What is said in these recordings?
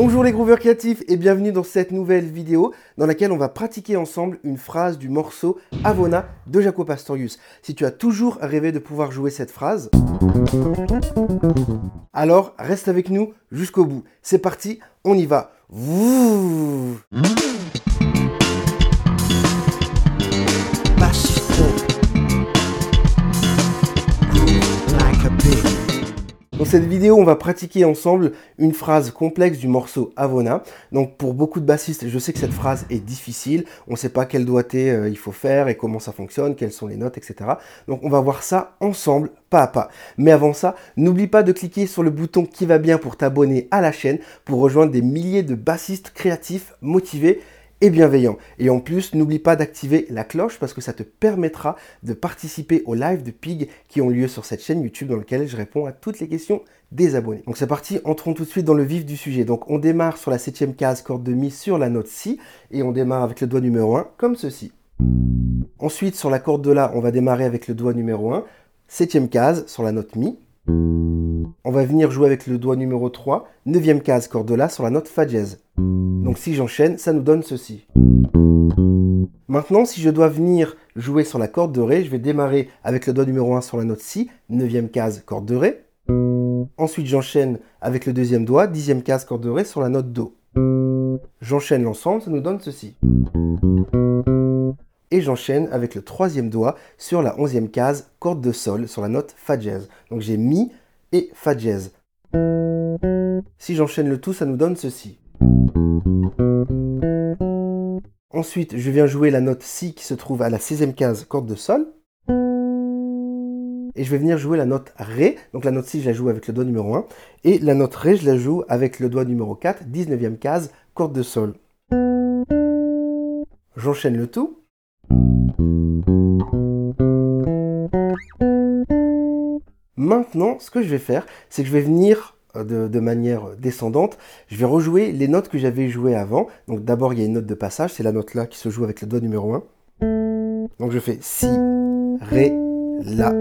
Bonjour les grooveurs créatifs et bienvenue dans cette nouvelle vidéo dans laquelle on va pratiquer ensemble une phrase du morceau Avona de Jaco Pastorius. Si tu as toujours rêvé de pouvoir jouer cette phrase, alors reste avec nous jusqu'au bout. C'est parti, on y va. Dans cette vidéo, on va pratiquer ensemble une phrase complexe du morceau Avona. Donc pour beaucoup de bassistes, je sais que cette phrase est difficile. On ne sait pas quel doigté euh, il faut faire et comment ça fonctionne, quelles sont les notes, etc. Donc on va voir ça ensemble, pas à pas. Mais avant ça, n'oublie pas de cliquer sur le bouton qui va bien pour t'abonner à la chaîne, pour rejoindre des milliers de bassistes créatifs motivés et bienveillant. Et en plus, n'oublie pas d'activer la cloche parce que ça te permettra de participer aux lives de Pig qui ont lieu sur cette chaîne YouTube dans lequel je réponds à toutes les questions des abonnés. Donc c'est parti, entrons tout de suite dans le vif du sujet. Donc on démarre sur la septième case, corde de Mi sur la note Si, et on démarre avec le doigt numéro 1 comme ceci. Ensuite, sur la corde de La, on va démarrer avec le doigt numéro 1, septième case sur la note Mi. On va venir jouer avec le doigt numéro 3, neuvième case, corde de La sur la note Fa dièse. Donc si j'enchaîne, ça nous donne ceci. Maintenant, si je dois venir jouer sur la corde de Ré, je vais démarrer avec le doigt numéro 1 sur la note Si, 9 case, corde de Ré. Ensuite, j'enchaîne avec le deuxième doigt, dixième case, corde de Ré sur la note Do. J'enchaîne l'ensemble, ça nous donne ceci. Et j'enchaîne avec le troisième doigt sur la onzième case, corde de Sol, sur la note Fa dièse. Donc j'ai Mi et Fa dièse. Si j'enchaîne le tout, ça nous donne ceci. Ensuite, je viens jouer la note Si qui se trouve à la 16e case, corde de Sol. Et je vais venir jouer la note Ré. Donc la note Si, je la joue avec le doigt numéro 1. Et la note Ré, je la joue avec le doigt numéro 4, 19e case, corde de Sol. J'enchaîne le tout. Maintenant, ce que je vais faire, c'est que je vais venir euh, de, manière descendante, je vais rejouer les notes que j'avais jouées avant. Donc d'abord, il y a une note de passage, c'est la note là qui se joue avec le doigt numéro 1. Donc je fais Si, Ré, La.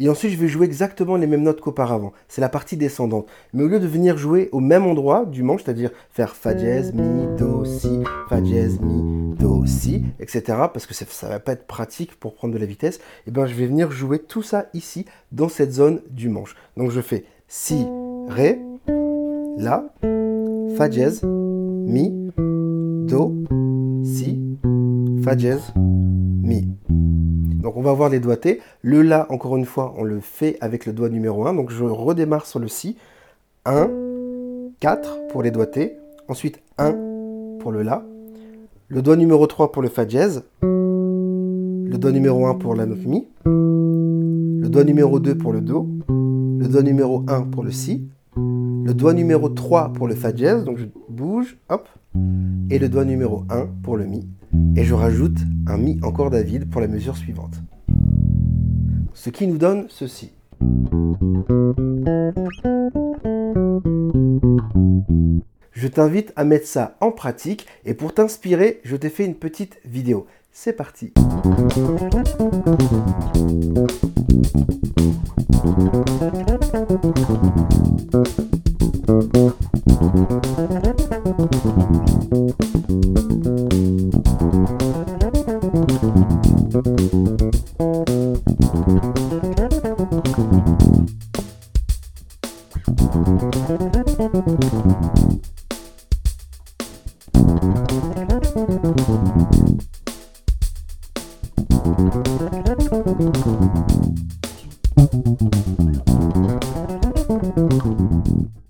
Et ensuite, je vais jouer exactement les mêmes notes qu'auparavant. C'est la partie descendante. Mais au lieu de venir jouer au même endroit du manche, c'est-à-dire faire Fa dièse, Mi, Do, Si, Fa dièse, Mi, Do, Si, etc., parce que ça ne va pas être pratique pour prendre de la vitesse, et eh bien je vais venir jouer tout ça ici, dans cette zone du manche. Donc je fais Si, Ré, La, Fa dièse, Mi, Do, Si, Fa dièse, Mi. Donc on va voir les doigtés. Le La, encore une fois, on le fait avec le doigt numéro 1. Donc je redémarre sur le Si. 1, 4 pour les doigtés. Ensuite 1 pour le La. Le doigt numéro 3 pour le Fa dièse. Le doigt numéro 1 pour la Mi. Le doigt numéro 2 pour le Do. Le doigt numéro 1 pour le Si le doigt numéro 3 pour le Fa dièse, donc je bouge, hop, et le doigt numéro 1 pour le Mi. Et je rajoute un Mi en corde à vide pour la mesure suivante. Ce qui nous donne ceci. Je t'invite à mettre ça en pratique et pour t'inspirer, je t'ai fait une petite vidéo. C'est parti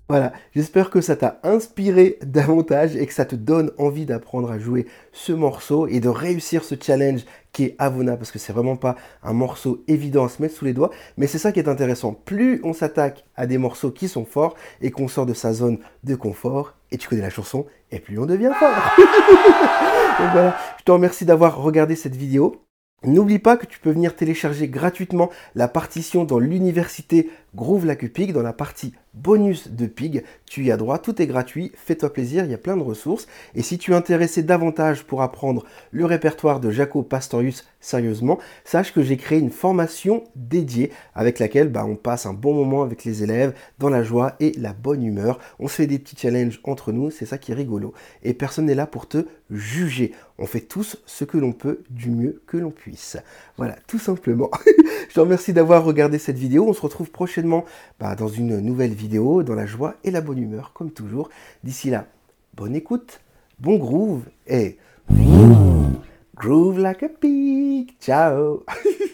Voilà, j'espère que ça t'a inspiré davantage et que ça te donne envie d'apprendre à jouer ce morceau et de réussir ce challenge qui est Avona parce que c'est vraiment pas un morceau évident à se mettre sous les doigts, mais c'est ça qui est intéressant. Plus on s'attaque à des morceaux qui sont forts et qu'on sort de sa zone de confort, et tu connais la chanson, et plus on devient fort. Voilà, je te remercie d'avoir regardé cette vidéo. N'oublie pas que tu peux venir télécharger gratuitement la partition dans l'université Groove Lacupic dans la partie bonus de pig. Tu y as droit, tout est gratuit, fais-toi plaisir, il y a plein de ressources. Et si tu es intéressé davantage pour apprendre le répertoire de Jaco Pastorius sérieusement, sache que j'ai créé une formation dédiée avec laquelle bah, on passe un bon moment avec les élèves dans la joie et la bonne humeur. On se fait des petits challenges entre nous, c'est ça qui est rigolo. Et personne n'est là pour te juger. On fait tous ce que l'on peut du mieux que l'on puisse. Voilà, tout simplement. Je te remercie d'avoir regardé cette vidéo. On se retrouve bah, dans une nouvelle vidéo, dans la joie et la bonne humeur, comme toujours. D'ici là, bonne écoute, bon groove et groove like a pig. Ciao